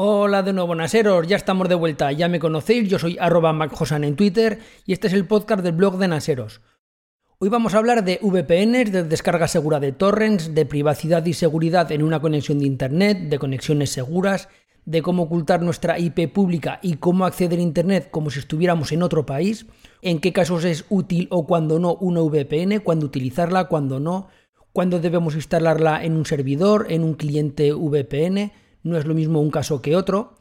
Hola de nuevo, Naseros, ya estamos de vuelta, ya me conocéis, yo soy arroba macjosan en Twitter y este es el podcast del blog de Naseros. Hoy vamos a hablar de VPNs, de descarga segura de torrents, de privacidad y seguridad en una conexión de Internet, de conexiones seguras, de cómo ocultar nuestra IP pública y cómo acceder a Internet como si estuviéramos en otro país, en qué casos es útil o cuando no una VPN, cuándo utilizarla, cuándo no, cuándo debemos instalarla en un servidor, en un cliente VPN, no es lo mismo un caso que otro.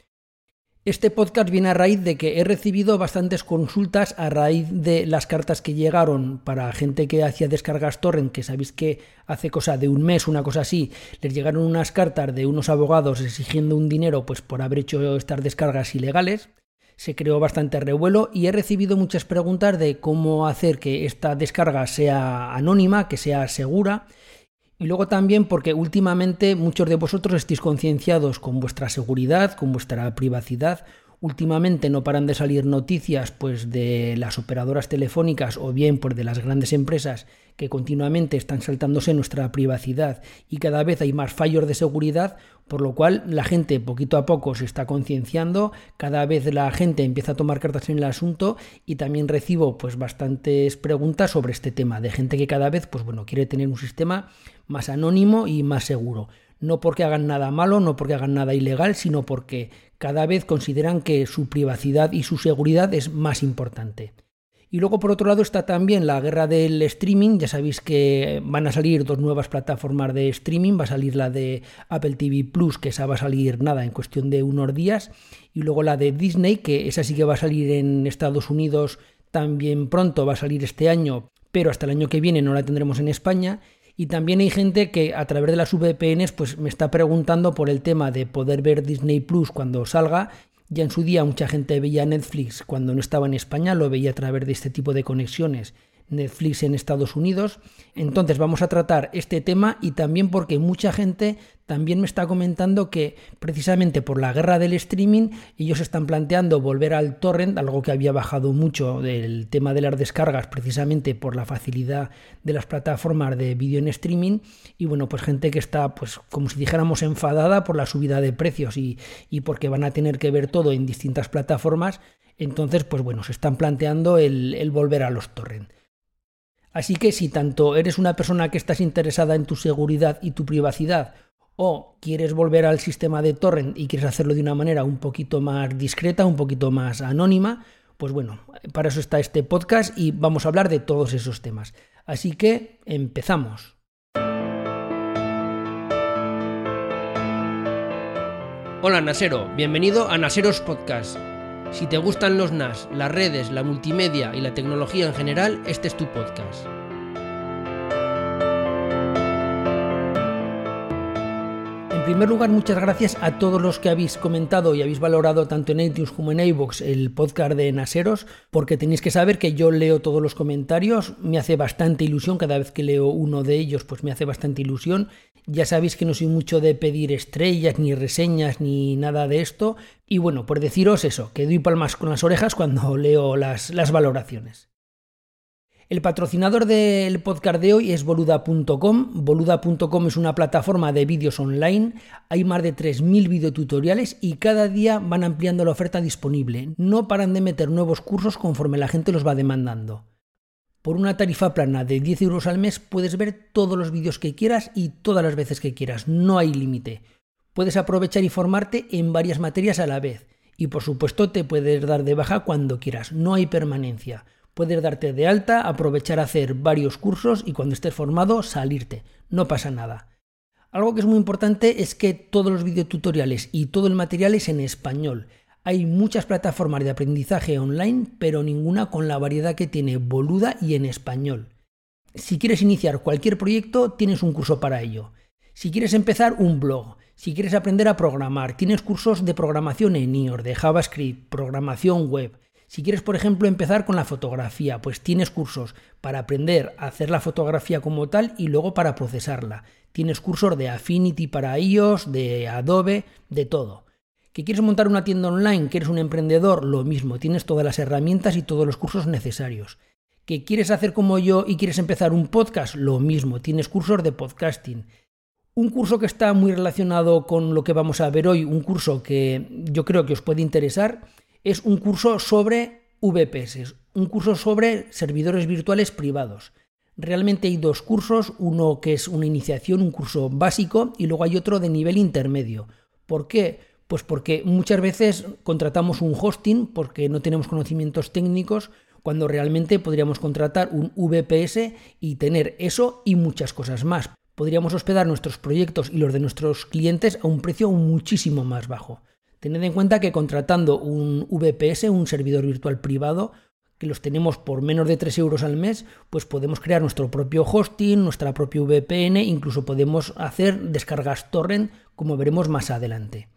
Este podcast viene a raíz de que he recibido bastantes consultas a raíz de las cartas que llegaron para gente que hacía descargas torrent, que sabéis que hace cosa de un mes, una cosa así, les llegaron unas cartas de unos abogados exigiendo un dinero pues por haber hecho estas descargas ilegales. Se creó bastante revuelo y he recibido muchas preguntas de cómo hacer que esta descarga sea anónima, que sea segura y luego también porque últimamente muchos de vosotros estéis concienciados con vuestra seguridad, con vuestra privacidad. Últimamente no paran de salir noticias pues de las operadoras telefónicas o bien por de las grandes empresas que continuamente están saltándose nuestra privacidad y cada vez hay más fallos de seguridad, por lo cual la gente poquito a poco se está concienciando, cada vez la gente empieza a tomar cartas en el asunto y también recibo pues bastantes preguntas sobre este tema de gente que cada vez pues bueno, quiere tener un sistema más anónimo y más seguro. No porque hagan nada malo, no porque hagan nada ilegal, sino porque cada vez consideran que su privacidad y su seguridad es más importante. Y luego por otro lado está también la guerra del streaming. Ya sabéis que van a salir dos nuevas plataformas de streaming. Va a salir la de Apple TV Plus, que esa va a salir nada en cuestión de unos días. Y luego la de Disney, que esa sí que va a salir en Estados Unidos también pronto, va a salir este año, pero hasta el año que viene no la tendremos en España. Y también hay gente que a través de las VPNs pues me está preguntando por el tema de poder ver Disney Plus cuando salga. Ya en su día mucha gente veía Netflix cuando no estaba en España, lo veía a través de este tipo de conexiones Netflix en Estados Unidos. Entonces vamos a tratar este tema y también porque mucha gente también me está comentando que precisamente por la guerra del streaming ellos están planteando volver al torrent, algo que había bajado mucho del tema de las descargas precisamente por la facilidad de las plataformas de vídeo en streaming y bueno pues gente que está pues como si dijéramos enfadada por la subida de precios y, y porque van a tener que ver todo en distintas plataformas entonces pues bueno se están planteando el, el volver a los torrent. Así que si tanto eres una persona que estás interesada en tu seguridad y tu privacidad, o quieres volver al sistema de torrent y quieres hacerlo de una manera un poquito más discreta, un poquito más anónima, pues bueno, para eso está este podcast y vamos a hablar de todos esos temas. Así que empezamos. Hola Nasero, bienvenido a Naseros Podcast. Si te gustan los NAS, las redes, la multimedia y la tecnología en general, este es tu podcast. Primer lugar, muchas gracias a todos los que habéis comentado y habéis valorado tanto en iTunes como en iVoox el podcast de Naseros, porque tenéis que saber que yo leo todos los comentarios, me hace bastante ilusión, cada vez que leo uno de ellos, pues me hace bastante ilusión. Ya sabéis que no soy mucho de pedir estrellas, ni reseñas, ni nada de esto, y bueno, por deciros eso, que doy palmas con las orejas cuando leo las valoraciones. El patrocinador del podcast de hoy es boluda.com. Boluda.com es una plataforma de vídeos online. Hay más de 3.000 videotutoriales y cada día van ampliando la oferta disponible. No paran de meter nuevos cursos conforme la gente los va demandando. Por una tarifa plana de 10 euros al mes puedes ver todos los vídeos que quieras y todas las veces que quieras. No hay límite. Puedes aprovechar y formarte en varias materias a la vez. Y por supuesto te puedes dar de baja cuando quieras. No hay permanencia. Puedes darte de alta, aprovechar a hacer varios cursos y cuando estés formado salirte. No pasa nada. Algo que es muy importante es que todos los videotutoriales y todo el material es en español. Hay muchas plataformas de aprendizaje online, pero ninguna con la variedad que tiene Boluda y en español. Si quieres iniciar cualquier proyecto, tienes un curso para ello. Si quieres empezar un blog, si quieres aprender a programar, tienes cursos de programación en iOS, de JavaScript, programación web. Si quieres, por ejemplo, empezar con la fotografía, pues tienes cursos para aprender a hacer la fotografía como tal y luego para procesarla. Tienes cursos de Affinity para iOS, de Adobe, de todo. ¿Que quieres montar una tienda online? ¿Que eres un emprendedor? Lo mismo, tienes todas las herramientas y todos los cursos necesarios. ¿Que quieres hacer como yo y quieres empezar un podcast? Lo mismo, tienes cursos de podcasting. Un curso que está muy relacionado con lo que vamos a ver hoy, un curso que yo creo que os puede interesar, es un curso sobre VPS, un curso sobre servidores virtuales privados. Realmente hay dos cursos, uno que es una iniciación, un curso básico, y luego hay otro de nivel intermedio. ¿Por qué? Pues porque muchas veces contratamos un hosting porque no tenemos conocimientos técnicos, cuando realmente podríamos contratar un VPS y tener eso y muchas cosas más. Podríamos hospedar nuestros proyectos y los de nuestros clientes a un precio muchísimo más bajo. Tened en cuenta que contratando un VPS, un servidor virtual privado, que los tenemos por menos de 3 euros al mes, pues podemos crear nuestro propio hosting, nuestra propia VPN, incluso podemos hacer descargas torrent, como veremos más adelante.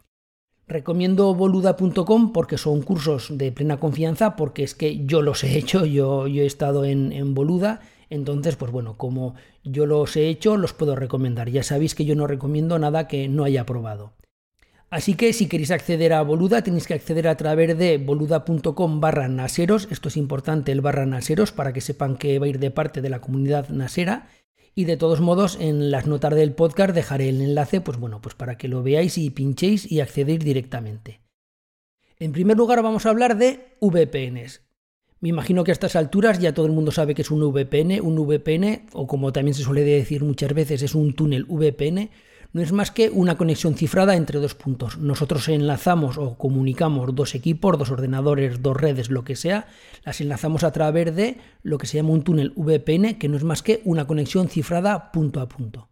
Recomiendo boluda.com porque son cursos de plena confianza, porque es que yo los he hecho, yo, yo he estado en, en Boluda, entonces, pues bueno, como yo los he hecho, los puedo recomendar. Ya sabéis que yo no recomiendo nada que no haya probado. Así que si queréis acceder a Boluda, tenéis que acceder a través de boluda.com barra naseros. Esto es importante, el barra naseros, para que sepan que va a ir de parte de la comunidad nasera. Y de todos modos, en las notas del podcast dejaré el enlace, pues bueno, pues para que lo veáis y pinchéis y accedéis directamente. En primer lugar, vamos a hablar de VPNs. Me imagino que a estas alturas ya todo el mundo sabe que es un VPN. Un VPN, o como también se suele decir muchas veces, es un túnel VPN no es más que una conexión cifrada entre dos puntos. Nosotros enlazamos o comunicamos dos equipos, dos ordenadores, dos redes, lo que sea, las enlazamos a través de lo que se llama un túnel VPN, que no es más que una conexión cifrada punto a punto.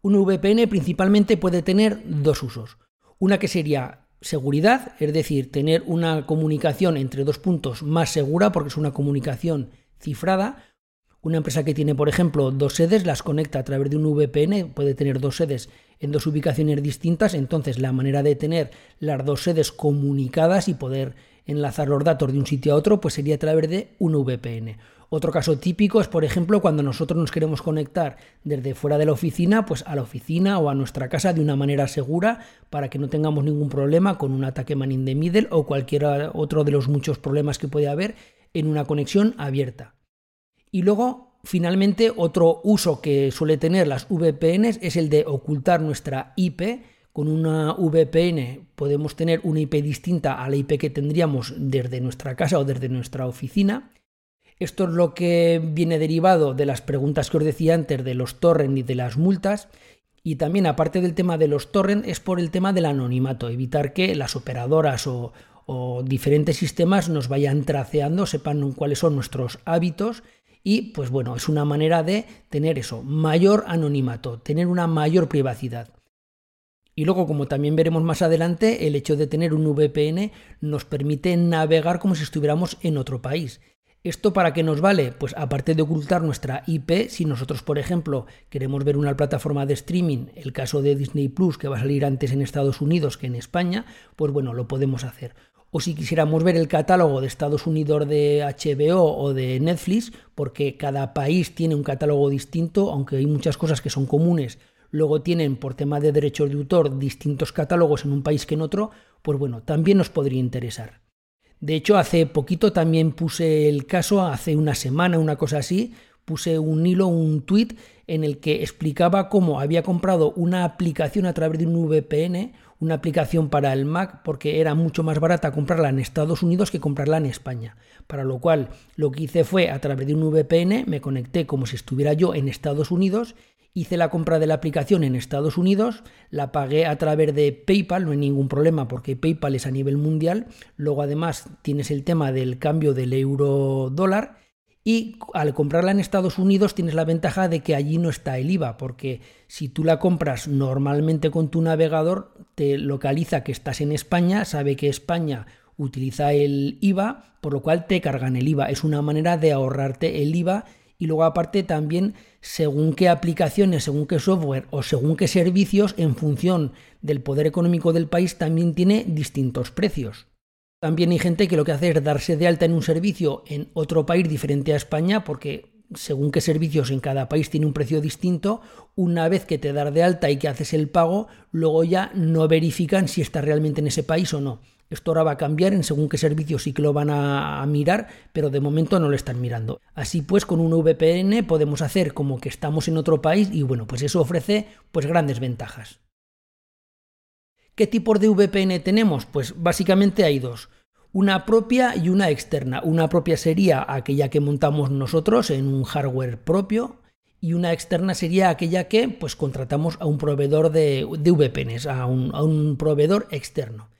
Un VPN principalmente puede tener dos usos. Una que sería seguridad, es decir, tener una comunicación entre dos puntos más segura porque es una comunicación cifrada, una empresa que tiene, por ejemplo, dos sedes, las conecta a través de un VPN, puede tener dos sedes en dos ubicaciones distintas, entonces la manera de tener las dos sedes comunicadas y poder enlazar los datos de un sitio a otro, pues sería a través de un VPN. Otro caso típico es, por ejemplo, cuando nosotros nos queremos conectar desde fuera de la oficina, pues a la oficina o a nuestra casa de una manera segura para que no tengamos ningún problema con un ataque man in the middle o cualquier otro de los muchos problemas que puede haber en una conexión abierta. Y luego, finalmente, otro uso que suele tener las VPNs es el de ocultar nuestra IP. Con una VPN podemos tener una IP distinta a la IP que tendríamos desde nuestra casa o desde nuestra oficina. Esto es lo que viene derivado de las preguntas que os decía antes de los torrents y de las multas. Y también, aparte del tema de los torrents, es por el tema del anonimato, evitar que las operadoras o, o diferentes sistemas nos vayan traceando, sepan cuáles son nuestros hábitos y pues bueno, es una manera de tener eso, mayor anonimato, tener una mayor privacidad. Y luego, como también veremos más adelante, el hecho de tener un VPN nos permite navegar como si estuviéramos en otro país. ¿Esto para qué nos vale? Pues aparte de ocultar nuestra IP, si nosotros, por ejemplo, queremos ver una plataforma de streaming, el caso de Disney Plus, que va a salir antes en Estados Unidos que en España, pues bueno, lo podemos hacer o si quisiéramos ver el catálogo de Estados Unidos de HBO o de Netflix, porque cada país tiene un catálogo distinto, aunque hay muchas cosas que son comunes, luego tienen por tema de derechos de autor distintos catálogos en un país que en otro, pues bueno, también nos podría interesar. De hecho, hace poquito también puse el caso, hace una semana, una cosa así, puse un hilo, un tweet en el que explicaba cómo había comprado una aplicación a través de un VPN, una aplicación para el Mac porque era mucho más barata comprarla en Estados Unidos que comprarla en España. Para lo cual lo que hice fue a través de un VPN me conecté como si estuviera yo en Estados Unidos, hice la compra de la aplicación en Estados Unidos, la pagué a través de PayPal, no hay ningún problema porque PayPal es a nivel mundial, luego además tienes el tema del cambio del euro dólar y al comprarla en Estados Unidos tienes la ventaja de que allí no está el IVA, porque si tú la compras normalmente con tu navegador, te localiza que estás en España, sabe que España utiliza el IVA, por lo cual te cargan el IVA. Es una manera de ahorrarte el IVA y luego aparte también según qué aplicaciones, según qué software o según qué servicios, en función del poder económico del país, también tiene distintos precios. También hay gente que lo que hace es darse de alta en un servicio en otro país diferente a España porque según qué servicios en cada país tiene un precio distinto, una vez que te das de alta y que haces el pago, luego ya no verifican si estás realmente en ese país o no. Esto ahora va a cambiar en según qué servicio sí que lo van a, mirar, pero de momento no lo están mirando. Así pues, con un VPN podemos hacer como que estamos en otro país y bueno, pues eso ofrece pues grandes ventajas. ¿Qué tipos de VPN tenemos? Pues básicamente hay dos. Una propia y una externa. Una propia sería aquella que montamos nosotros en un hardware propio y una externa sería aquella que pues contratamos a un proveedor de, VPNs, a un, proveedor externo.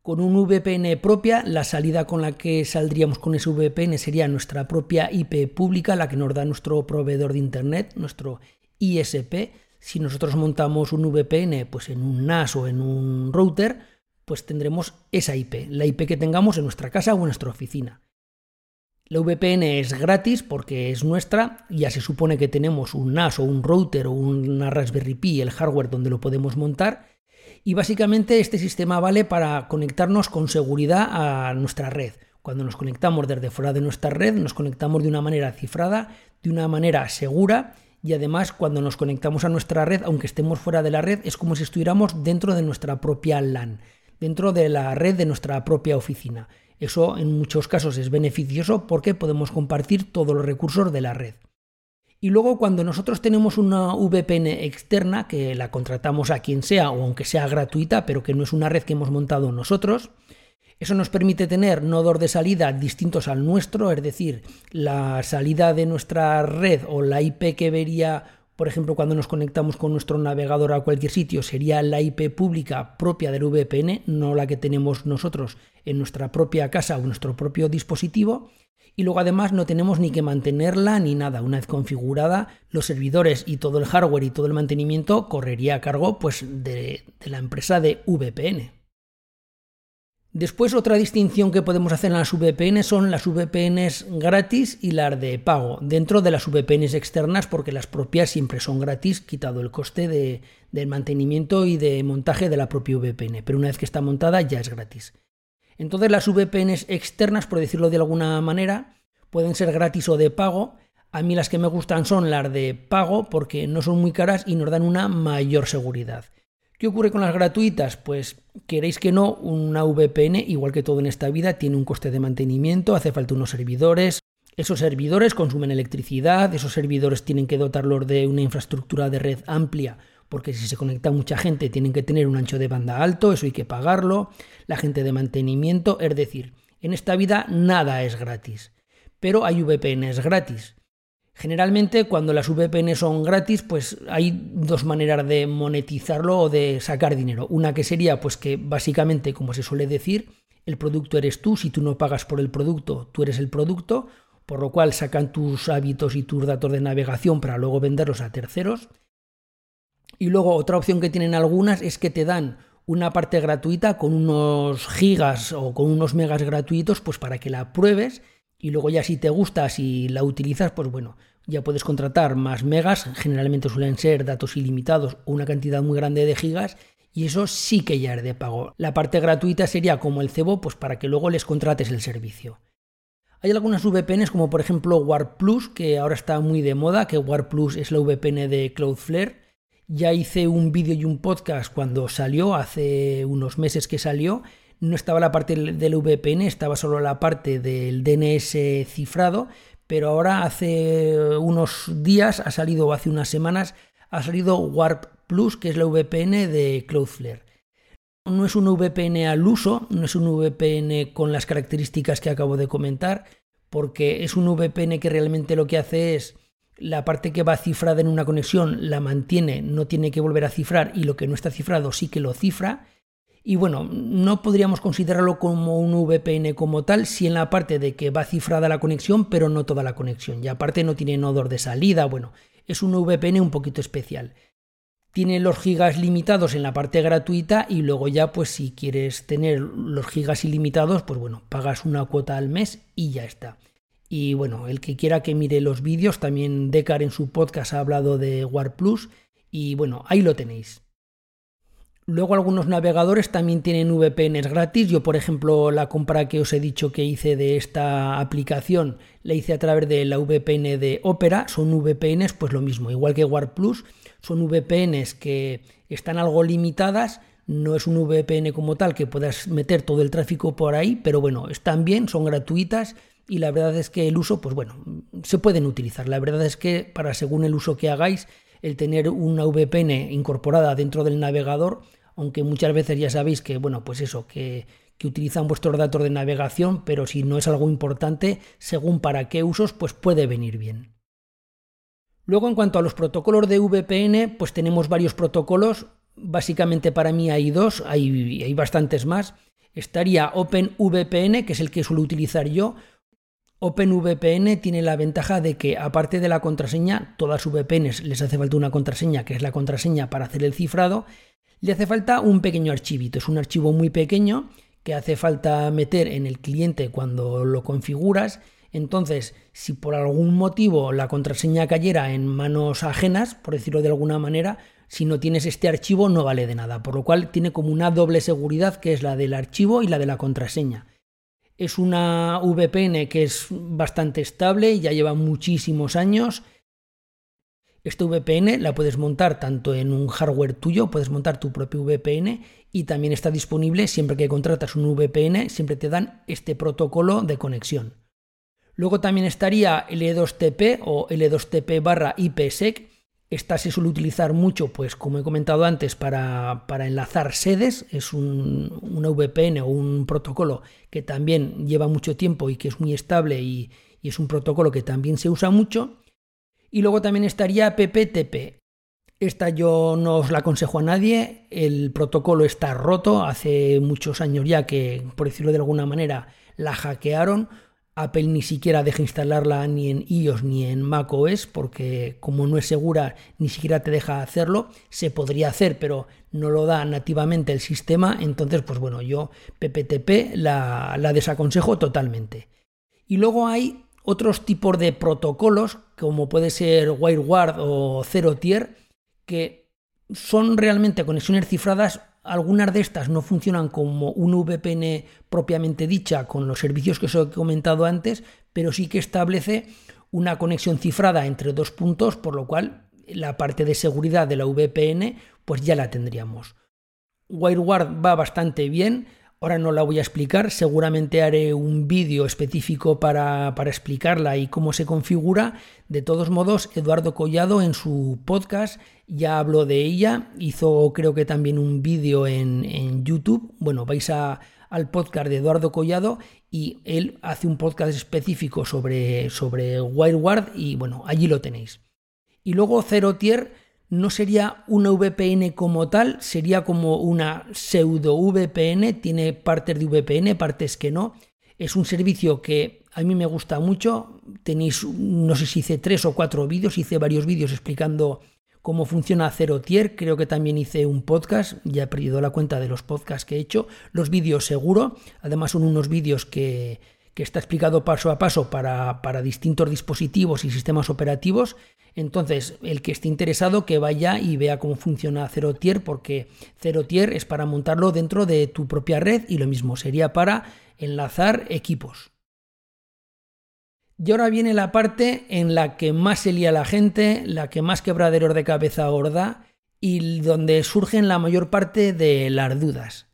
Con un VPN propia, la salida con la que saldríamos con ese VPN sería nuestra propia IP pública, la que nos da nuestro proveedor de Internet, nuestro ISP. Si nosotros montamos un VPN pues en un NAS o en un router, pues tendremos esa IP, la IP que tengamos en nuestra casa o en nuestra oficina. La VPN es gratis porque es nuestra, ya se supone que tenemos un NAS o un router o una Raspberry Pi, el hardware donde lo podemos montar, y básicamente este sistema vale para conectarnos con seguridad a nuestra red. Cuando nos conectamos desde fuera de nuestra red, nos conectamos de una manera cifrada, de una manera segura, y además cuando nos conectamos a nuestra red, aunque estemos fuera de la red, es como si estuviéramos dentro de nuestra propia LAN, dentro de la red de nuestra propia oficina. Eso en muchos casos es beneficioso porque podemos compartir todos los recursos de la red. Y luego cuando nosotros tenemos una VPN externa, que la contratamos a quien sea o aunque sea gratuita, pero que no es una red que hemos montado nosotros, eso nos permite tener nodos de salida distintos al nuestro, es decir, la salida de nuestra red o la IP que vería por ejemplo, cuando nos conectamos con nuestro navegador a cualquier sitio, sería la IP pública propia del VPN, no la que tenemos nosotros en nuestra propia casa o nuestro propio dispositivo. Y luego además no tenemos ni que mantenerla ni nada. Una vez configurada, los servidores y todo el hardware y todo el mantenimiento correría a cargo pues, de, de la empresa de VPN. Después otra distinción que podemos hacer en las VPN son las VPNs gratis y las de pago, dentro de las VPNs externas porque las propias siempre son gratis, quitado el coste de, del mantenimiento y de montaje de la propia VPN, pero una vez que está montada ya es gratis. Entonces las VPNs externas, por decirlo de alguna manera, pueden ser gratis o de pago. A mí las que me gustan son las de pago porque no son muy caras y nos dan una mayor seguridad. ¿Qué ocurre con las gratuitas? Pues queréis que no, una VPN, igual que todo en esta vida, tiene un coste de mantenimiento, hace falta unos servidores. Esos servidores consumen electricidad, esos servidores tienen que dotarlos de una infraestructura de red amplia, porque si se conecta mucha gente tienen que tener un ancho de banda alto, eso hay que pagarlo, la gente de mantenimiento, es decir, en esta vida nada es gratis. Pero hay VPNs gratis. Generalmente cuando las VPN son gratis, pues hay dos maneras de monetizarlo o de sacar dinero. Una que sería pues que básicamente, como se suele decir, el producto eres tú, si tú no pagas por el producto, tú eres el producto, por lo cual sacan tus hábitos y tus datos de navegación para luego venderlos a terceros. Y luego otra opción que tienen algunas es que te dan una parte gratuita con unos gigas o con unos megas gratuitos, pues para que la pruebes y luego ya si te gusta, si la utilizas, pues bueno, ya puedes contratar más megas, generalmente suelen ser datos ilimitados o una cantidad muy grande de gigas, y eso sí que ya es de pago. La parte gratuita sería como el cebo, pues para que luego les contrates el servicio. Hay algunas VPNs como por ejemplo Warp Plus, que ahora está muy de moda, que Warp Plus es la VPN de Cloudflare. Ya hice un vídeo y un podcast cuando salió, hace unos meses que salió, no estaba la parte del VPN, estaba solo la parte del DNS cifrado, pero ahora hace unos días ha salido, o hace unas semanas, ha salido Warp Plus, que es la VPN de Cloudflare. No es un VPN al uso, no es un VPN con las características que acabo de comentar, porque es un VPN que realmente lo que hace es la parte que va cifrada en una conexión la mantiene, no tiene que volver a cifrar y lo que no está cifrado sí que lo cifra y bueno, no podríamos considerarlo como un VPN como tal, si en la parte de que va cifrada la conexión, pero no toda la conexión. Y aparte no tiene nodos de salida, bueno, es un VPN un poquito especial. Tiene los gigas limitados en la parte gratuita y luego ya pues si quieres tener los gigas ilimitados, pues bueno, pagas una cuota al mes y ya está. Y bueno, el que quiera que mire los vídeos, también Decar en su podcast ha hablado de War Plus y bueno, ahí lo tenéis. Luego algunos navegadores también tienen VPNs gratis. Yo, por ejemplo, la compra que os he dicho que hice de esta aplicación la hice a través de la VPN de Opera. Son VPNs, pues lo mismo, igual que War Plus, son VPNs que están algo limitadas, no es un VPN como tal que puedas meter todo el tráfico por ahí, pero bueno, están bien, son gratuitas y la verdad es que el uso, pues bueno, se pueden utilizar. La verdad es que para según el uso que hagáis, el tener una VPN incorporada dentro del navegador, aunque muchas veces ya sabéis que, bueno, pues eso, que, utilizan vuestros datos de navegación, pero si no es algo importante, según para qué usos, pues puede venir bien. Luego, en cuanto a los protocolos de VPN, pues tenemos varios protocolos. Básicamente para mí hay dos, hay, hay bastantes más. Estaría OpenVPN, que es el que suelo utilizar yo, OpenVPN tiene la ventaja de que, aparte de la contraseña, todas VPNs les hace falta una contraseña, que es la contraseña para hacer el cifrado, le hace falta un pequeño archivito. Es un archivo muy pequeño que hace falta meter en el cliente cuando lo configuras. Entonces, si por algún motivo la contraseña cayera en manos ajenas, por decirlo de alguna manera, si no tienes este archivo no vale de nada, por lo cual tiene como una doble seguridad que es la del archivo y la de la contraseña. Es una VPN que es bastante estable, ya lleva muchísimos años. Esta VPN la puedes montar tanto en un hardware tuyo, puedes montar tu propio VPN y también está disponible siempre que contratas un VPN, siempre te dan este protocolo de conexión. Luego también estaría L2TP o L2TP barra IPsec, esta se suele utilizar mucho, pues como he comentado antes, para, enlazar sedes. Es un, una VPN o un protocolo que también lleva mucho tiempo y que es muy estable y es un protocolo que también se usa mucho. Y luego también estaría PPTP. Esta yo no os la aconsejo a nadie. El protocolo está roto. Hace muchos años ya que, por decirlo de alguna manera, la hackearon Apple ni siquiera deja instalarla ni en iOS ni en macOS porque como no es segura ni siquiera te deja hacerlo. Se podría hacer pero no lo da nativamente el sistema. Entonces pues bueno yo PPTP la, la desaconsejo totalmente. Y luego hay otros tipos de protocolos como puede ser WireGuard o Zero Tier que son realmente conexiones cifradas algunas de estas no funcionan como un VPN propiamente dicha con los servicios que os he comentado antes, pero sí que establece una conexión cifrada entre dos puntos, por lo cual la parte de seguridad de la VPN pues ya la tendríamos. WireGuard va bastante bien, Ahora no la voy a explicar, seguramente haré un vídeo específico para, explicarla y cómo se configura. De todos modos, Eduardo Collado en su podcast ya habló de ella, hizo creo que también un vídeo en, YouTube. Bueno, vais a, al podcast de Eduardo Collado y él hace un podcast específico sobre, sobre WireGuard y bueno, allí lo tenéis. Y luego Zero Tier no sería una VPN como tal, sería como una pseudo VPN, tiene partes de VPN, partes que no. Es un servicio que a mí me gusta mucho. Tenéis, no sé si hice tres o cuatro vídeos, hice varios vídeos explicando cómo funciona Zero Tier. Creo que también hice un podcast, ya he perdido la cuenta de los podcasts que he hecho. Los vídeos seguro, además son unos vídeos que, que está explicado paso a paso para, para, distintos dispositivos y sistemas operativos. Entonces, el que esté interesado que vaya y vea cómo funciona Zero Tier, porque Zero Tier es para montarlo dentro de tu propia red y lo mismo sería para enlazar equipos. Y ahora viene la parte en la que más se lía la gente, la que más quebraderos de cabeza gorda y donde surgen la mayor parte de las dudas.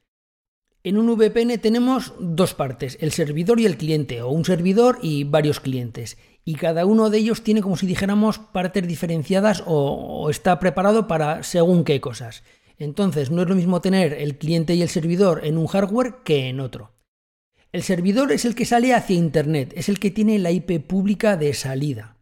En un VPN tenemos dos partes, el servidor y el cliente, o un servidor y varios clientes. Y cada uno de ellos tiene, como si dijéramos, partes diferenciadas o, está preparado para según qué cosas. Entonces, no es lo mismo tener el cliente y el servidor en un hardware que en otro. El servidor es el que sale hacia Internet, es el que tiene la IP pública de salida.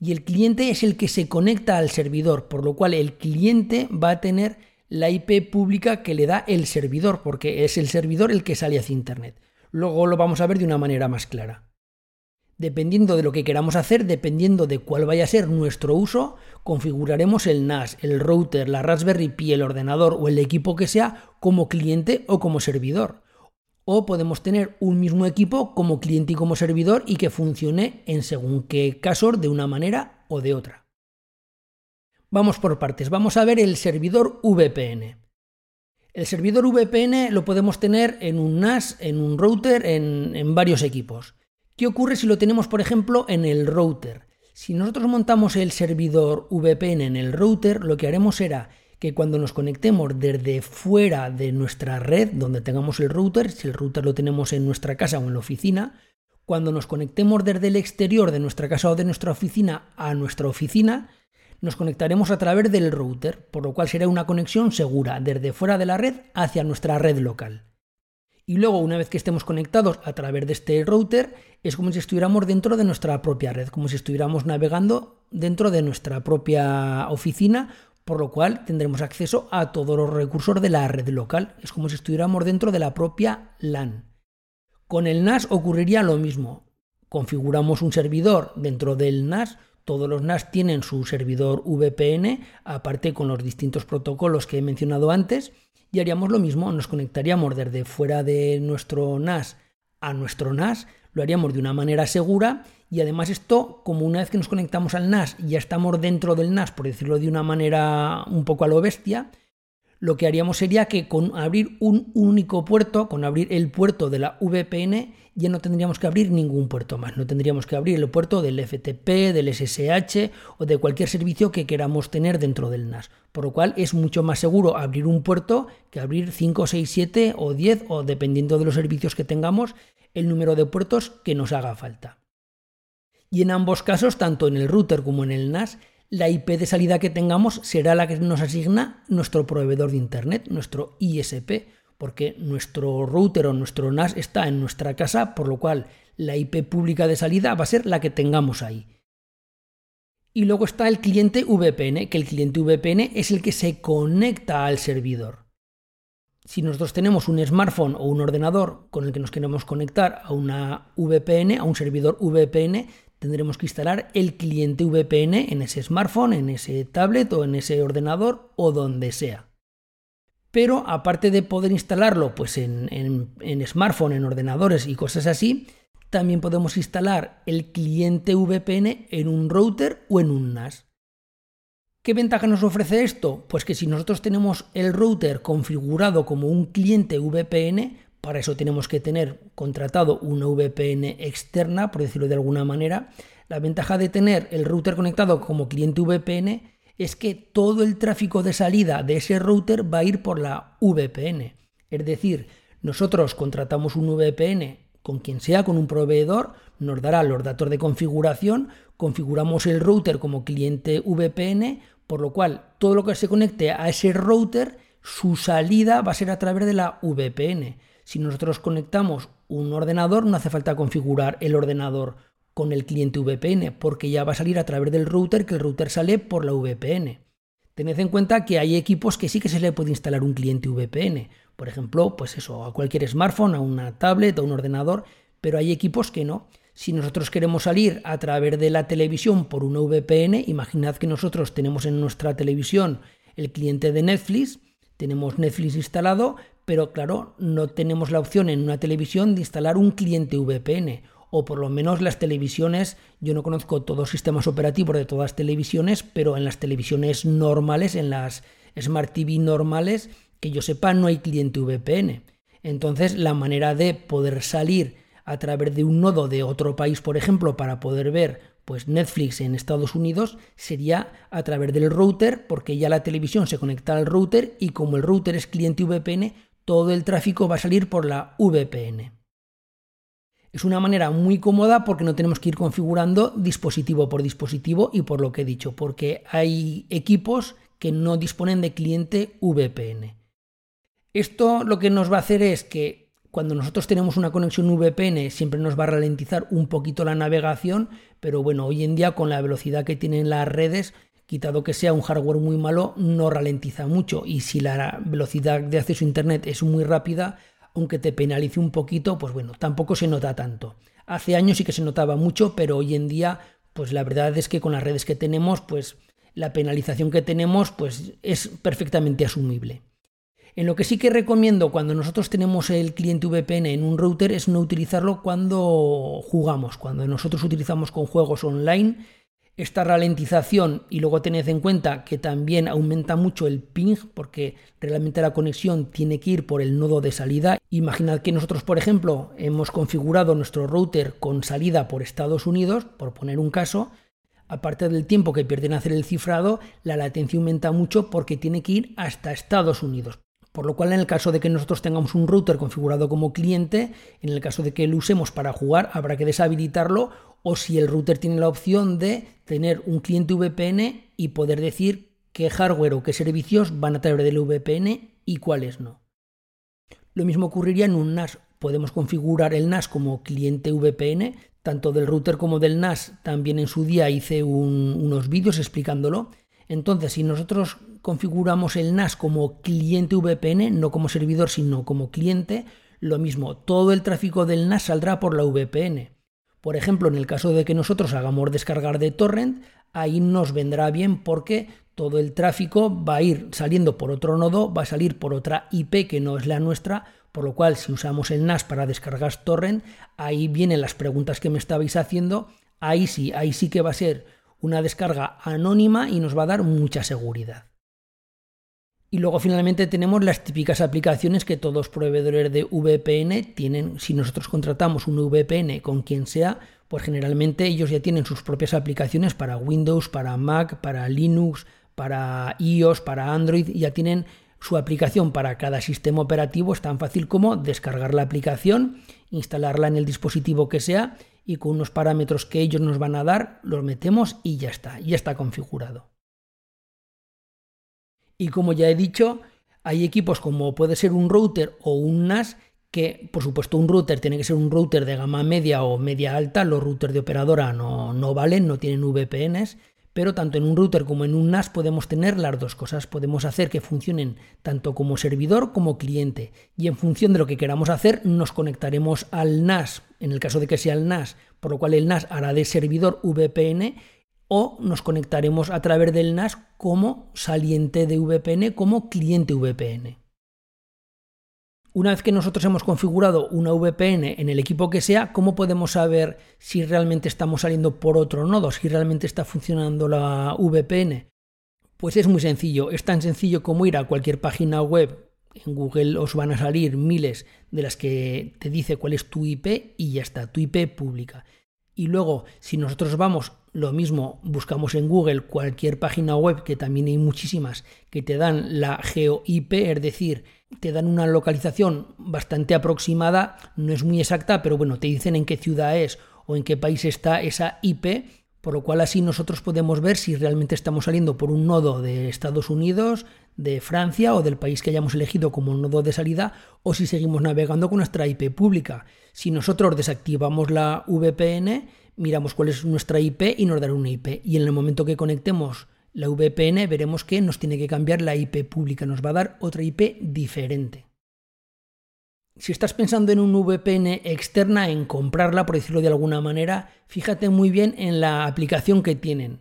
Y el cliente es el que se conecta al servidor, por lo cual el cliente va a tener la IP pública que le da el servidor, porque es el servidor el que sale hacia Internet. Luego lo vamos a ver de una manera más clara. Dependiendo de lo que queramos hacer, dependiendo de cuál vaya a ser nuestro uso, configuraremos el NAS, el router, la Raspberry Pi, el ordenador o el equipo que sea como cliente o como servidor. O podemos tener un mismo equipo como cliente y como servidor y que funcione en según qué casos de una manera o de otra. Vamos por partes. Vamos a ver el servidor VPN. El servidor VPN lo podemos tener en un NAS, en un router, en, varios equipos. ¿Qué ocurre si lo tenemos, por ejemplo, en el router? Si nosotros montamos el servidor VPN en el router, lo que haremos será que cuando nos conectemos desde fuera de nuestra red, donde tengamos el router, si el router lo tenemos en nuestra casa o en la oficina, cuando nos conectemos desde el exterior de nuestra casa o de nuestra oficina a nuestra oficina, nos conectaremos a través del router, por lo cual será una conexión segura desde fuera de la red hacia nuestra red local. Y luego, una vez que estemos conectados a través de este router, es como si estuviéramos dentro de nuestra propia red, como si estuviéramos navegando dentro de nuestra propia oficina por lo cual tendremos acceso a todos los recursos de la red local. Es como si estuviéramos dentro de la propia LAN. Con el NAS ocurriría lo mismo. Configuramos un servidor dentro del NAS, todos los NAS tienen su servidor VPN, aparte con los distintos protocolos que he mencionado antes, y haríamos lo mismo, nos conectaríamos desde fuera de nuestro NAS a nuestro NAS, lo haríamos de una manera segura y además esto, como una vez que nos conectamos al NAS y ya estamos dentro del NAS, por decirlo de una manera un poco a lo bestia, lo que haríamos sería que con abrir un único puerto, con abrir el puerto de la VPN, ya no tendríamos que abrir ningún puerto más. No tendríamos que abrir el puerto del FTP, del SSH o de cualquier servicio que queramos tener dentro del NAS. Por lo cual es mucho más seguro abrir un puerto que abrir 5, 6, 7 o 10 o dependiendo de los servicios que tengamos, el número de puertos que nos haga falta. Y en ambos casos, tanto en el router como en el NAS, la IP de salida que tengamos será la que nos asigna nuestro proveedor de Internet, nuestro ISP, porque nuestro router o nuestro NAS está en nuestra casa, por lo cual la IP pública de salida va a ser la que tengamos ahí. Y luego está el cliente VPN, que el cliente VPN es el que se conecta al servidor. Si nosotros tenemos un smartphone o un ordenador con el que nos queremos conectar a una VPN, a un servidor VPN, tendremos que instalar el cliente VPN en ese smartphone, en ese tablet o en ese ordenador o donde sea. Pero aparte de poder instalarlo pues en, en, smartphone, en ordenadores y cosas así, también podemos instalar el cliente VPN en un router o en un NAS. ¿Qué ventaja nos ofrece esto? Pues que si nosotros tenemos el router configurado como un cliente VPN, para eso tenemos que tener contratado una VPN externa, por decirlo de alguna manera. La ventaja de tener el router conectado como cliente VPN es que todo el tráfico de salida de ese router va a ir por la VPN. Es decir, nosotros contratamos un VPN con quien sea, con un proveedor, nos dará los datos de configuración, configuramos el router como cliente VPN, por lo cual todo lo que se conecte a ese router, su salida va a ser a través de la VPN. Si nosotros conectamos un ordenador, no hace falta configurar el ordenador con el cliente VPN, porque ya va a salir a través del router, que el router sale por la VPN. Tened en cuenta que hay equipos que sí que se le puede instalar un cliente VPN. Por ejemplo, pues eso, a cualquier smartphone, a una tablet, a un ordenador, pero hay equipos que no. Si nosotros queremos salir a través de la televisión por una VPN, imaginad que nosotros tenemos en nuestra televisión el cliente de Netflix, tenemos Netflix instalado, pero claro, no tenemos la opción en una televisión de instalar un cliente VPN, o por lo menos las televisiones, yo no conozco todos los sistemas operativos de todas las televisiones, pero en las televisiones normales, en las Smart TV normales, que yo sepa, no hay cliente VPN. Entonces, la manera de poder salir a través de un nodo de otro país, por ejemplo, para poder ver pues Netflix en Estados Unidos sería a través del router, porque ya la televisión se conecta al router y como el router es cliente VPN, todo el tráfico va a salir por la VPN. Es una manera muy cómoda porque no tenemos que ir configurando dispositivo por dispositivo y por lo que he dicho, porque hay equipos que no disponen de cliente VPN. Esto lo que nos va a hacer es que cuando nosotros tenemos una conexión VPN siempre nos va a ralentizar un poquito la navegación, pero bueno, hoy en día con la velocidad que tienen las redes quitado que sea un hardware muy malo, no ralentiza mucho. Y si la velocidad de acceso a Internet es muy rápida, aunque te penalice un poquito, pues bueno, tampoco se nota tanto. Hace años sí que se notaba mucho, pero hoy en día, pues la verdad es que con las redes que tenemos, pues la penalización que tenemos, pues es perfectamente asumible. En lo que sí que recomiendo cuando nosotros tenemos el cliente VPN en un router es no utilizarlo cuando jugamos, cuando nosotros utilizamos con juegos online esta ralentización y luego tened en cuenta que también aumenta mucho el ping porque realmente la conexión tiene que ir por el nodo de salida. Imaginad que nosotros, por ejemplo, hemos configurado nuestro router con salida por Estados Unidos, por poner un caso, aparte del tiempo que pierde en hacer el cifrado, la latencia aumenta mucho porque tiene que ir hasta Estados Unidos. Por lo cual, en el caso de que nosotros tengamos un router configurado como cliente, en el caso de que lo usemos para jugar, habrá que deshabilitarlo o si el router tiene la opción de tener un cliente VPN y poder decir qué hardware o qué servicios van a través del VPN y cuáles no. Lo mismo ocurriría en un NAS. Podemos configurar el NAS como cliente VPN, tanto del router como del NAS. También en su día hice unos vídeos explicándolo. Entonces, si nosotros configuramos el NAS como cliente VPN, no como servidor, sino como cliente, lo mismo, todo el tráfico del NAS saldrá por la VPN. Por ejemplo, en el caso de que nosotros hagamos descargar de torrent, ahí nos vendrá bien porque todo el tráfico va a ir saliendo por otro nodo, va a salir por otra IP que no es la nuestra, por lo cual si usamos el NAS para descargar torrent, ahí vienen las preguntas que me estabais haciendo, ahí sí, ahí sí que va a ser una descarga anónima y nos va a dar mucha seguridad. Y luego finalmente tenemos las típicas aplicaciones que todos proveedores de VPN tienen. Si nosotros contratamos un VPN con quien sea, pues generalmente ellos ya tienen sus propias aplicaciones para Windows, para Mac, para Linux, para iOS, para Android, ya tienen su aplicación para cada sistema operativo. Es tan fácil como descargar la aplicación, instalarla en el dispositivo que sea y con unos parámetros que ellos nos van a dar, los metemos y ya está, ya está configurado. Y como ya he dicho, hay equipos como puede ser un router o un NAS, que por supuesto un router tiene que ser un router de gama media o media alta, los routers de operadora no, no valen, no tienen VPNs, pero tanto en un router como en un NAS podemos tener las dos cosas. Podemos hacer que funcionen tanto como servidor como cliente. Y en función de lo que queramos hacer, nos conectaremos al NAS, en el caso de que sea el NAS, por lo cual el NAS hará de servidor VPN o nos conectaremos a través del NAS como saliente de VPN, como cliente VPN. Una vez que nosotros hemos configurado una VPN en el equipo que sea, ¿cómo podemos saber si realmente estamos saliendo por otro nodo, si realmente está funcionando la VPN? Pues es muy sencillo, es tan sencillo como ir a cualquier página web. En Google os van a salir miles de las que te dice cuál es tu IP y ya está, tu IP pública. Y luego, si nosotros vamos, lo mismo, buscamos en Google cualquier página web, que también hay muchísimas, que te dan la geo-IP, es decir, te dan una localización bastante aproximada, no es muy exacta, pero bueno, te dicen en qué ciudad es o en qué país está esa IP, por lo cual así nosotros podemos ver si realmente estamos saliendo por un nodo de Estados Unidos, de Francia o del país que hayamos elegido como nodo de salida o si seguimos navegando con nuestra IP pública. Si nosotros desactivamos la VPN, miramos cuál es nuestra IP y nos dará una IP. Y en el momento que conectemos la VPN, veremos que nos tiene que cambiar la IP pública, nos va a dar otra IP diferente. Si estás pensando en un VPN externa, en comprarla, por decirlo de alguna manera, fíjate muy bien en la aplicación que tienen.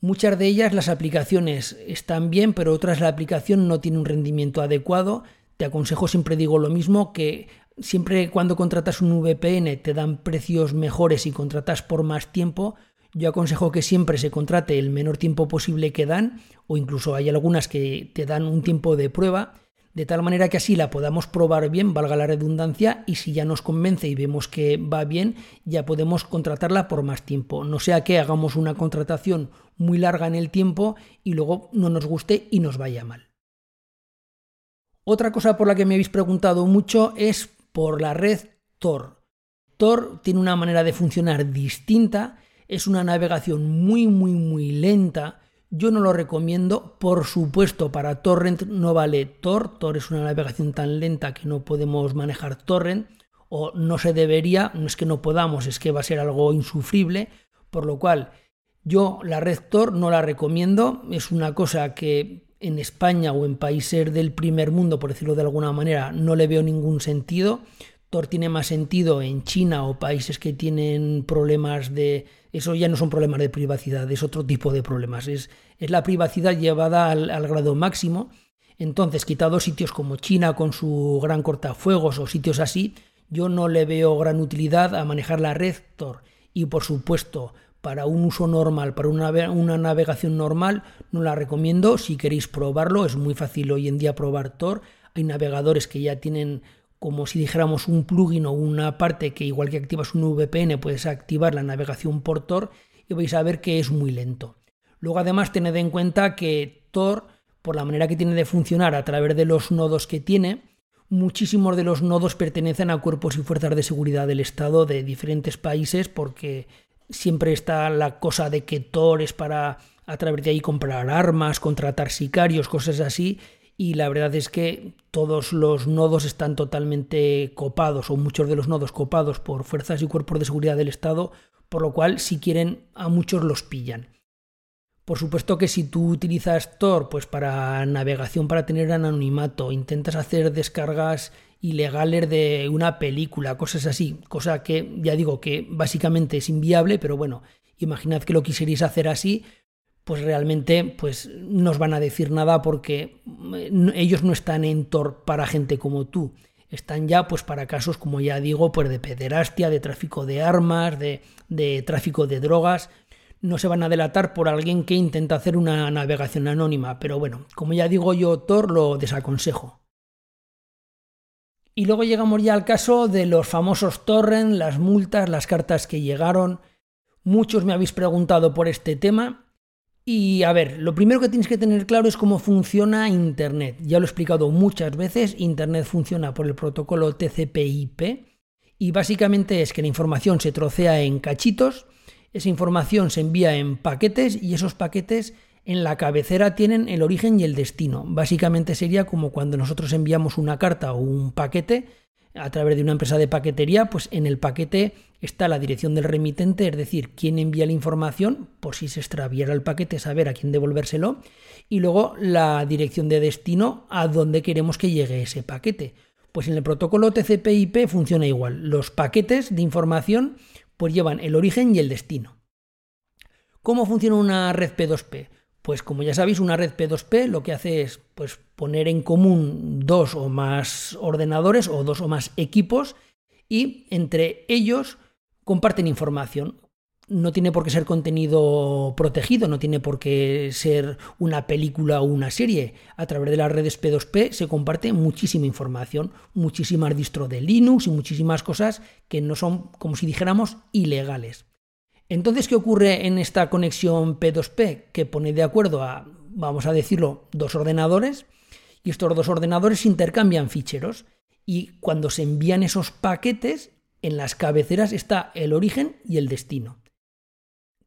Muchas de ellas las aplicaciones están bien, pero otras la aplicación no tiene un rendimiento adecuado. Te aconsejo, siempre digo lo mismo, que siempre cuando contratas un VPN te dan precios mejores y contratas por más tiempo. Yo aconsejo que siempre se contrate el menor tiempo posible que dan, o incluso hay algunas que te dan un tiempo de prueba, de tal manera que así la podamos probar bien, valga la redundancia, y si ya nos convence y vemos que va bien, ya podemos contratarla por más tiempo. No sea que hagamos una contratación muy larga en el tiempo y luego no nos guste y nos vaya mal. Otra cosa por la que me habéis preguntado mucho es por la red Tor. Tor tiene una manera de funcionar distinta, es una navegación muy muy muy lenta. Yo no lo recomiendo, por supuesto, para torrent no vale Tor. Tor es una navegación tan lenta que no podemos manejar torrent o no se debería, no es que no podamos, es que va a ser algo insufrible, por lo cual yo la red Tor no la recomiendo, es una cosa que en España o en países del primer mundo, por decirlo de alguna manera, no le veo ningún sentido. Tor tiene más sentido en China o países que tienen problemas de... Eso ya no son problemas de privacidad, es otro tipo de problemas. Es, es la privacidad llevada al, al grado máximo. Entonces, quitado sitios como China con su gran cortafuegos o sitios así, yo no le veo gran utilidad a manejar la red Tor. Y por supuesto, para un uso normal, para una, navegación normal, no la recomiendo. Si queréis probarlo, es muy fácil hoy en día probar Tor. Hay navegadores que ya tienen como si dijéramos un plugin o una parte que igual que activas un VPN puedes activar la navegación por Tor y vais a ver que es muy lento. Luego además tened en cuenta que Tor, por la manera que tiene de funcionar a través de los nodos que tiene, muchísimos de los nodos pertenecen a cuerpos y fuerzas de seguridad del Estado de diferentes países porque siempre está la cosa de que Tor es para a través de ahí comprar armas, contratar sicarios, cosas así, y la verdad es que todos los nodos están totalmente copados, o muchos de los nodos copados por fuerzas y cuerpos de seguridad del Estado, por lo cual si quieren a muchos los pillan. Por supuesto que si tú utilizas Tor pues para navegación para tener anonimato, intentas hacer descargas ilegales de una película, cosas así, cosa que ya digo que básicamente es inviable, pero bueno, imaginad que lo quisierais hacer así, pues realmente pues no os van a decir nada porque eh, ellos no están en Tor para gente como tú. Están ya pues para casos, como ya digo, pues de pederastia, de tráfico de armas, de, de tráfico de drogas. No se van a delatar por alguien que intenta hacer una navegación anónima, pero bueno, como ya digo yo, Tor lo desaconsejo. Y luego llegamos ya al caso de los famosos torrent, las multas, las cartas que llegaron. Muchos me habéis preguntado por este tema y a ver, lo primero que tienes que tener claro es cómo funciona Internet. Ya lo he explicado muchas veces, Internet funciona por el protocolo TCP/IP y básicamente es que la información se trocea en cachitos, esa información se envía en paquetes y esos paquetes en la cabecera tienen el origen y el destino. Básicamente sería como cuando nosotros enviamos una carta o un paquete a través de una empresa de paquetería, pues en el paquete está la dirección del remitente, es decir, quién envía la información, por si se extraviara el paquete, saber a quién devolvérselo, y luego la dirección de destino a dónde queremos que llegue ese paquete. Pues en el protocolo TCP/IP funciona igual. Los paquetes de información pues llevan el origen y el destino. ¿Cómo funciona una red P2P? Pues como ya sabéis, una red P2P lo que hace es pues, poner en común dos o más ordenadores o dos o más equipos y entre ellos comparten información. No tiene por qué ser contenido protegido, no tiene por qué ser una película o una serie. A través de las redes P2P se comparte muchísima información, muchísimas distro de Linux y muchísimas cosas que no son, como si dijéramos, ilegales. Entonces, ¿qué ocurre en esta conexión P2P? Que pone de acuerdo a, vamos a decirlo, dos ordenadores y estos dos ordenadores intercambian ficheros y cuando se envían esos paquetes en las cabeceras está el origen y el destino.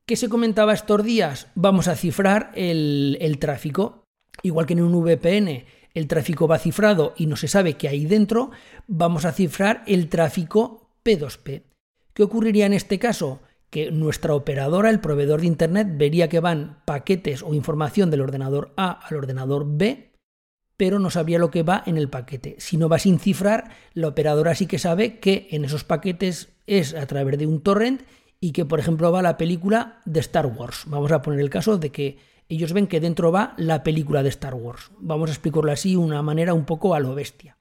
¿Qué se comentaba estos días? Vamos a cifrar el, el tráfico. Igual que en un VPN el tráfico va cifrado y no se sabe qué hay dentro, vamos a cifrar el tráfico P2P. ¿Qué ocurriría en este caso? Que nuestra operadora, el proveedor de Internet, vería que van paquetes o información del ordenador A al ordenador B pero no sabría lo que va en el paquete. Si no va sin cifrar, la operadora sí que sabe que en esos paquetes es a través de un torrent y que, por ejemplo, va la película de Star Wars. Vamos a poner el caso de que ellos ven que dentro va la película de Star Wars. Vamos a explicarlo así de una manera un poco a lo bestia.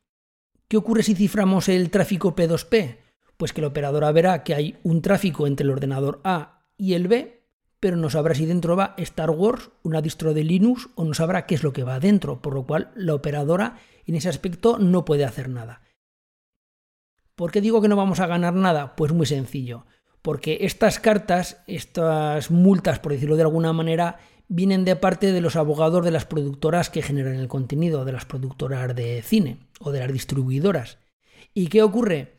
¿Qué ocurre si ciframos el tráfico P2P? Pues que la operadora verá que hay un tráfico entre el ordenador A y el B pero no sabrá si dentro va Star Wars, una distro de Linux, o no sabrá qué es lo que va dentro, por lo cual la operadora en ese aspecto no puede hacer nada. ¿Por qué digo que no vamos a ganar nada? Pues muy sencillo, porque estas cartas, estas multas, por decirlo de alguna manera, vienen de parte de los abogados de las productoras que generan el contenido, de las productoras de cine o de las distribuidoras. ¿Y qué ocurre?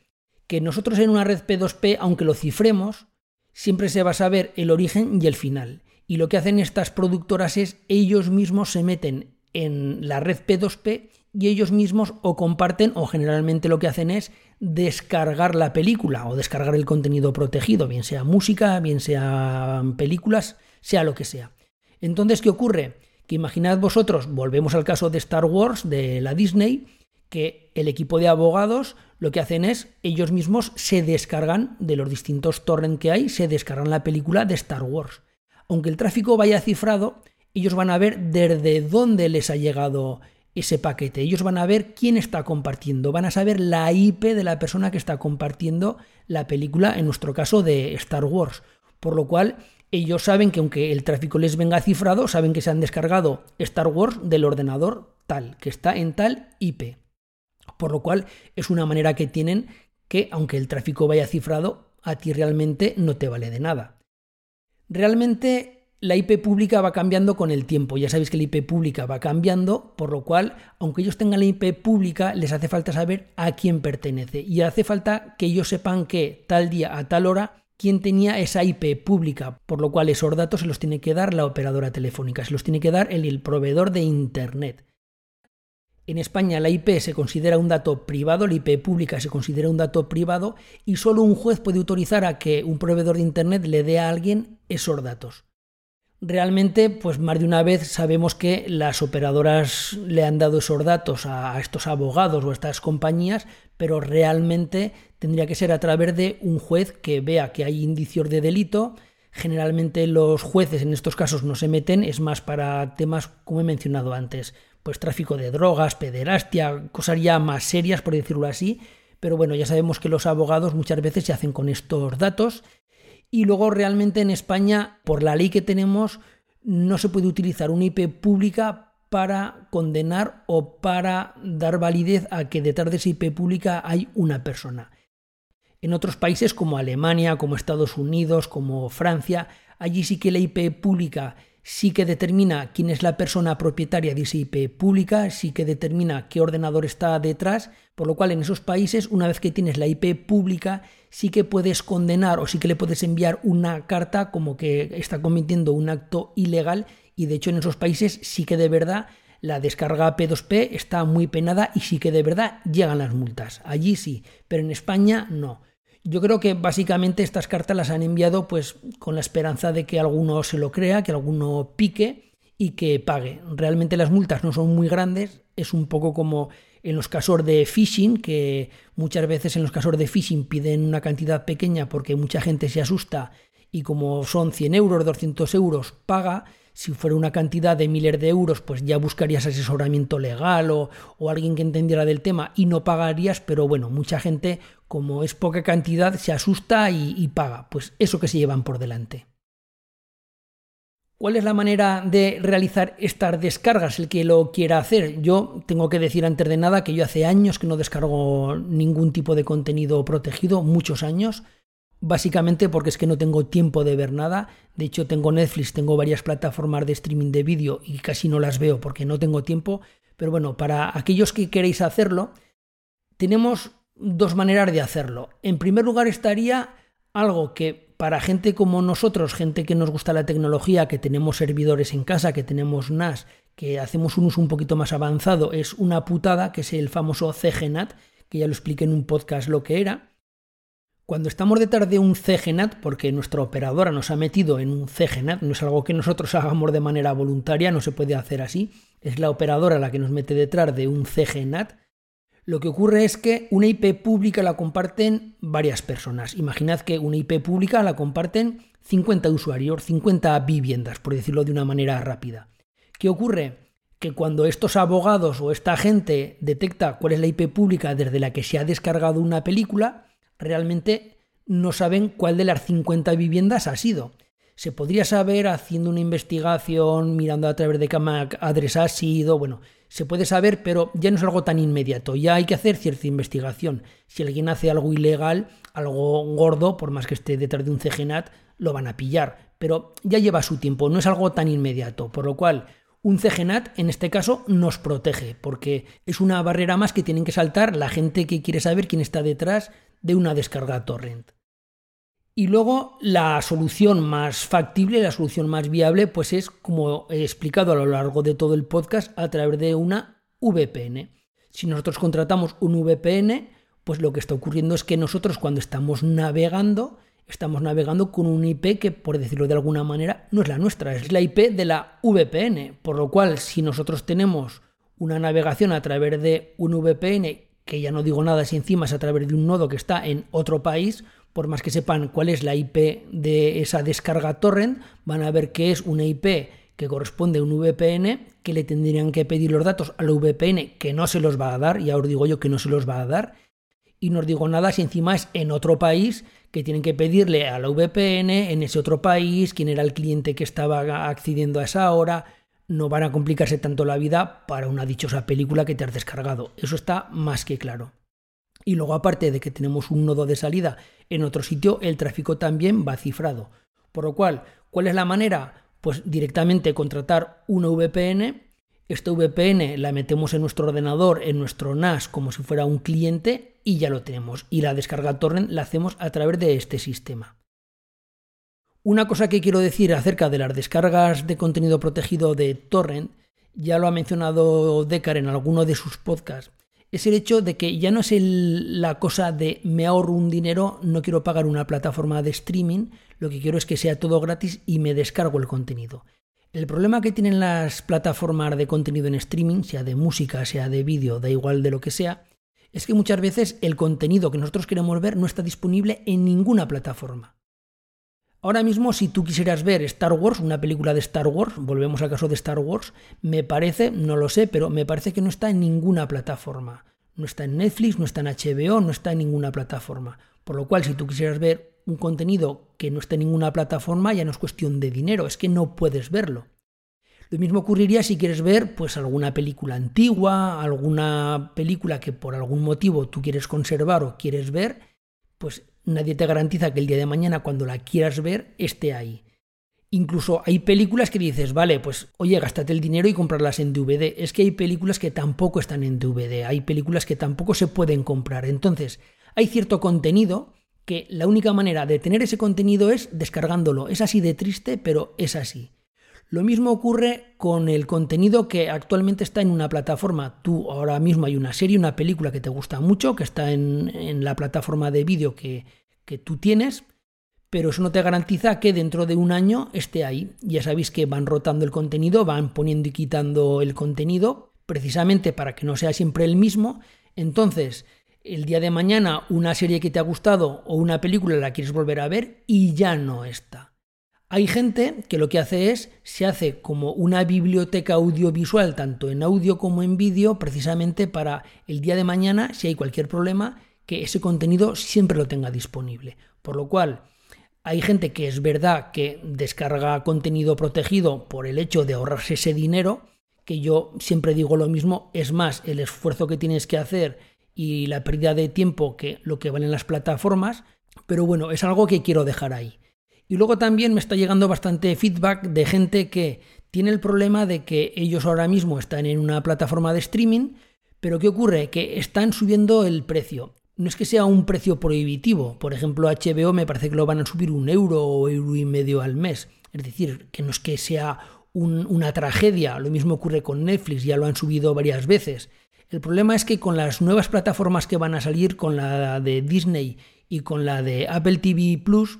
Que nosotros en una red P2P, aunque lo cifremos, siempre se va a saber el origen y el final. Y lo que hacen estas productoras es ellos mismos se meten en la red P2P y ellos mismos o comparten o generalmente lo que hacen es descargar la película o descargar el contenido protegido, bien sea música, bien sea películas, sea lo que sea. Entonces, ¿qué ocurre? Que imaginad vosotros, volvemos al caso de Star Wars, de la Disney, que el equipo de abogados lo que hacen es, ellos mismos se descargan de los distintos torrents que hay, se descargan la película de Star Wars. Aunque el tráfico vaya cifrado, ellos van a ver desde dónde les ha llegado ese paquete. Ellos van a ver quién está compartiendo, van a saber la IP de la persona que está compartiendo la película, en nuestro caso de Star Wars. Por lo cual, ellos saben que aunque el tráfico les venga cifrado, saben que se han descargado Star Wars del ordenador tal, que está en tal IP. Por lo cual es una manera que tienen que, aunque el tráfico vaya cifrado, a ti realmente no te vale de nada. Realmente la IP pública va cambiando con el tiempo. Ya sabéis que la IP pública va cambiando, por lo cual, aunque ellos tengan la IP pública, les hace falta saber a quién pertenece. Y hace falta que ellos sepan que tal día a tal hora quién tenía esa IP pública, por lo cual esos datos se los tiene que dar la operadora telefónica, se los tiene que dar el, el proveedor de Internet. En España la IP se considera un dato privado, la IP pública se considera un dato privado y solo un juez puede autorizar a que un proveedor de Internet le dé a alguien esos datos. Realmente, pues más de una vez sabemos que las operadoras le han dado esos datos a estos abogados o a estas compañías, pero realmente tendría que ser a través de un juez que vea que hay indicios de delito. Generalmente los jueces en estos casos no se meten, es más para temas como he mencionado antes, pues tráfico de drogas, pederastia, cosas ya más serias, por decirlo así. Pero bueno, ya sabemos que los abogados muchas veces se hacen con estos datos y luego realmente en España, por la ley que tenemos, no se puede utilizar una IP pública para condenar o para dar validez a que detrás de esa IP pública hay una persona. En otros países como Alemania, como Estados Unidos, como Francia, allí sí que la IP pública sí que determina quién es la persona propietaria de esa IP pública, sí que determina qué ordenador está detrás, por lo cual en esos países, una vez que tienes la IP pública, sí que puedes condenar o sí que le puedes enviar una carta como que está cometiendo un acto ilegal y de hecho en esos países sí que de verdad la descarga P2P está muy penada y sí que de verdad llegan las multas. Allí sí, pero en España no. Yo creo que básicamente estas cartas las han enviado pues con la esperanza de que alguno se lo crea, que alguno pique y que pague. Realmente las multas no son muy grandes, es un poco como en los casos de phishing, que muchas veces en los casos de phishing piden una cantidad pequeña porque mucha gente se asusta y como son 100 euros, 200 euros, paga si fuera una cantidad de miles de euros, pues ya buscarías asesoramiento legal o, alguien que entendiera del tema y no pagarías, pero bueno, mucha gente, como es poca cantidad, se asusta y, y paga. Pues eso que se llevan por delante. ¿Cuál es la manera de realizar estas descargas? El que lo quiera hacer. Yo tengo que decir antes de nada que yo hace años que no descargo ningún tipo de contenido protegido, muchos años básicamente porque es que no tengo tiempo de ver nada. De hecho, tengo Netflix, tengo varias plataformas de streaming de vídeo y casi no las veo porque no tengo tiempo. Pero bueno, para aquellos que queréis hacerlo, tenemos dos maneras de hacerlo. En primer lugar estaría algo que para gente como nosotros, gente que nos gusta la tecnología, que tenemos servidores en casa, que tenemos NAS, que hacemos un uso un poquito más avanzado, es una putada, que es el famoso CGNAT, que ya lo expliqué en un podcast lo que era. Cuando estamos detrás de un CGNAT, porque nuestra operadora nos ha metido en un CGNAT, no es algo que nosotros hagamos de manera voluntaria, no se puede hacer así, es la operadora la que nos mete detrás de un CGNAT, lo que ocurre es que una IP pública la comparten varias personas. Imaginad que una IP pública la comparten 50 usuarios, 50 viviendas, por decirlo de una manera rápida. ¿Qué ocurre? Que cuando estos abogados o esta gente detecta cuál es la IP pública desde la que se ha descargado una película, realmente no saben cuál de las 50 viviendas ha sido. Se podría saber haciendo una investigación, mirando a través de qué adres ha sido, bueno, se puede saber, pero ya no es algo tan inmediato, ya hay que hacer cierta investigación. Si alguien hace algo ilegal, algo gordo, por más que esté detrás de un CGNAT, lo van a pillar, pero ya lleva su tiempo, no es algo tan inmediato, por lo cual un CGNAT en este caso nos protege, porque es una barrera más que tienen que saltar la gente que quiere saber quién está detrás de una descarga torrent. Y luego la solución más factible, la solución más viable, pues es, como he explicado a lo largo de todo el podcast, a través de una VPN. Si nosotros contratamos un VPN, pues lo que está ocurriendo es que nosotros cuando estamos navegando, estamos navegando con un IP que, por decirlo de alguna manera, no es la nuestra, es la IP de la VPN. Por lo cual, si nosotros tenemos una navegación a través de un VPN que ya no digo nada si encima es a través de un nodo que está en otro país, por más que sepan cuál es la IP de esa descarga torrent, van a ver que es una IP que corresponde a un VPN, que le tendrían que pedir los datos al VPN, que no se los va a dar, ya os digo yo que no se los va a dar, y no os digo nada si encima es en otro país, que tienen que pedirle a la VPN en ese otro país, quién era el cliente que estaba accediendo a esa hora, no van a complicarse tanto la vida para una dichosa película que te has descargado. Eso está más que claro. Y luego aparte de que tenemos un nodo de salida en otro sitio, el tráfico también va cifrado. Por lo cual, ¿cuál es la manera? Pues directamente contratar una VPN. Esta VPN la metemos en nuestro ordenador, en nuestro NAS, como si fuera un cliente, y ya lo tenemos. Y la descarga torrent la hacemos a través de este sistema. Una cosa que quiero decir acerca de las descargas de contenido protegido de torrent, ya lo ha mencionado Decar en alguno de sus podcasts, es el hecho de que ya no es la cosa de me ahorro un dinero, no quiero pagar una plataforma de streaming, lo que quiero es que sea todo gratis y me descargo el contenido. El problema que tienen las plataformas de contenido en streaming, sea de música, sea de vídeo, da igual de lo que sea, es que muchas veces el contenido que nosotros queremos ver no está disponible en ninguna plataforma. Ahora mismo, si tú quisieras ver Star Wars, una película de Star Wars, volvemos al caso de Star Wars, me parece, no lo sé, pero me parece que no está en ninguna plataforma. No está en Netflix, no está en HBO, no está en ninguna plataforma. Por lo cual, si tú quisieras ver un contenido que no esté en ninguna plataforma, ya no es cuestión de dinero, es que no puedes verlo. Lo mismo ocurriría si quieres ver pues alguna película antigua, alguna película que por algún motivo tú quieres conservar o quieres ver, pues nadie te garantiza que el día de mañana cuando la quieras ver esté ahí. Incluso hay películas que dices, vale, pues oye, gástate el dinero y comprarlas en DVD. Es que hay películas que tampoco están en DVD, hay películas que tampoco se pueden comprar. Entonces, hay cierto contenido que la única manera de tener ese contenido es descargándolo. Es así de triste, pero es así. Lo mismo ocurre con el contenido que actualmente está en una plataforma. Tú ahora mismo hay una serie, una película que te gusta mucho, que está en, la plataforma de vídeo que, que tú tienes, pero eso no te garantiza que dentro de un año esté ahí. Ya sabéis que van rotando el contenido, van poniendo y quitando el contenido, precisamente para que no sea siempre el mismo. Entonces, el día de mañana una serie que te ha gustado o una película la quieres volver a ver y ya no está. Hay gente que lo que hace es, se hace como una biblioteca audiovisual, tanto en audio como en vídeo, precisamente para el día de mañana, si hay cualquier problema, que ese contenido siempre lo tenga disponible. Por lo cual, hay gente que es verdad que descarga contenido protegido por el hecho de ahorrarse ese dinero, que yo siempre digo lo mismo, es más el esfuerzo que tienes que hacer y la pérdida de tiempo que lo que valen las plataformas, pero bueno, es algo que quiero dejar ahí. Y luego también me está llegando bastante feedback de gente que tiene el problema de que ellos ahora mismo están en una plataforma de streaming, pero ¿qué ocurre? Que están subiendo el precio. No es que sea un precio prohibitivo, por ejemplo HBO me parece que lo van a subir un euro o euro y medio al mes, es decir, que no es que sea una tragedia, lo mismo ocurre con Netflix, ya lo han subido varias veces. El problema es que con las nuevas plataformas que van a salir, con la de Disney y con la de Apple TV Plus,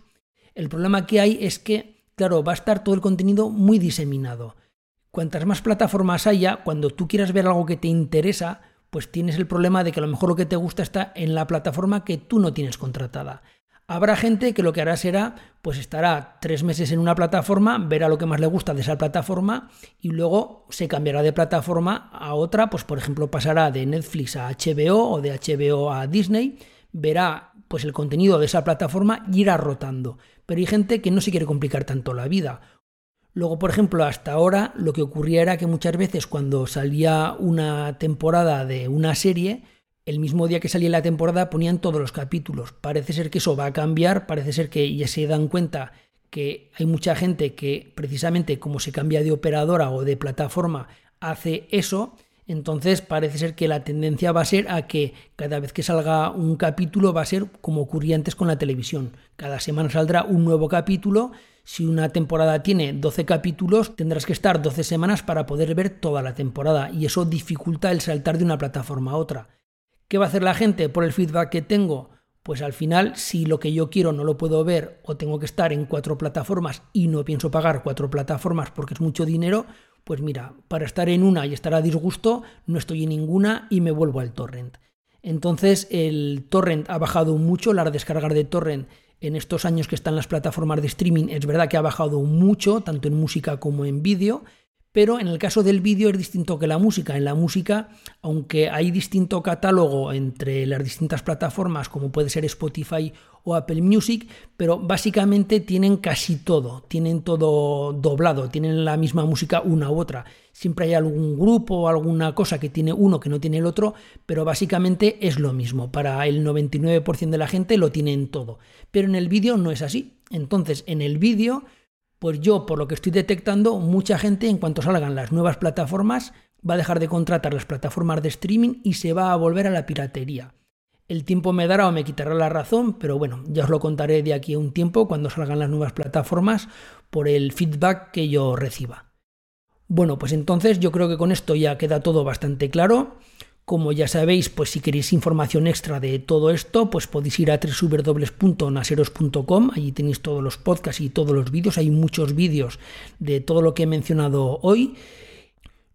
el problema que hay es que, claro, va a estar todo el contenido muy diseminado. Cuantas más plataformas haya, cuando tú quieras ver algo que te interesa, pues tienes el problema de que a lo mejor lo que te gusta está en la plataforma que tú no tienes contratada. Habrá gente que lo que hará será, pues estará tres meses en una plataforma, verá lo que más le gusta de esa plataforma y luego se cambiará de plataforma a otra, pues por ejemplo pasará de Netflix a HBO o de HBO a Disney, verá pues el contenido de esa plataforma irá rotando. Pero hay gente que no se quiere complicar tanto la vida. Luego, por ejemplo, hasta ahora lo que ocurría era que muchas veces cuando salía una temporada de una serie, el mismo día que salía la temporada ponían todos los capítulos. Parece ser que eso va a cambiar, parece ser que ya se dan cuenta que hay mucha gente que precisamente como se cambia de operadora o de plataforma hace eso entonces parece ser que la tendencia va a ser a que cada vez que salga un capítulo va a ser como ocurría antes con la televisión. Cada semana saldrá un nuevo capítulo. Si una temporada tiene 12 capítulos, tendrás que estar 12 semanas para poder ver toda la temporada y eso dificulta el saltar de una plataforma a otra. ¿Qué va a hacer la gente por el feedback que tengo? Pues al final, si lo que yo quiero no lo puedo ver o tengo que estar en cuatro plataformas y no pienso pagar cuatro plataformas porque es mucho dinero, pues mira, para estar en una y estar a disgusto, no estoy en ninguna y me vuelvo al torrent. Entonces el torrent ha bajado mucho, la descargar de torrent en estos años que están las plataformas de streaming es verdad que ha bajado mucho, tanto en música como en vídeo, Pero en el caso del vídeo es distinto que la música. En la música, aunque hay distinto catálogo entre las distintas plataformas, como puede ser Spotify o Apple Music, pero básicamente tienen casi todo, tienen todo doblado, tienen la misma música una u otra. Siempre hay algún grupo o alguna cosa que tiene uno que no tiene el otro, pero básicamente es lo mismo. Para el 99% de la gente lo tienen todo. Pero en el vídeo no es así. Entonces, en el vídeo pues yo, por lo que estoy detectando, mucha gente en cuanto salgan las nuevas plataformas va a dejar de contratar las plataformas de streaming y se va a volver a la piratería. El tiempo me dará o me quitará la razón, pero bueno, ya os lo contaré de aquí a un tiempo cuando salgan las nuevas plataformas por el feedback que yo reciba. Bueno, pues entonces yo creo que con esto ya queda todo bastante claro. Como ya sabéis, pues si queréis información extra de todo esto, pues podéis ir a www.naseros.com, allí tenéis todos los podcasts y todos los vídeos, hay muchos vídeos de todo lo que he mencionado hoy.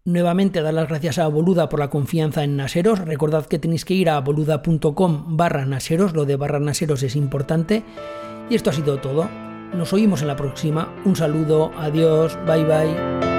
Nuevamente dar las gracias a Boluda por la confianza en Naseros. Recordad que tenéis que ir a boluda.com barra Naseros, lo de barra Naseros es importante. Y esto ha sido todo. Nos oímos en la próxima. Un saludo, adiós, bye bye.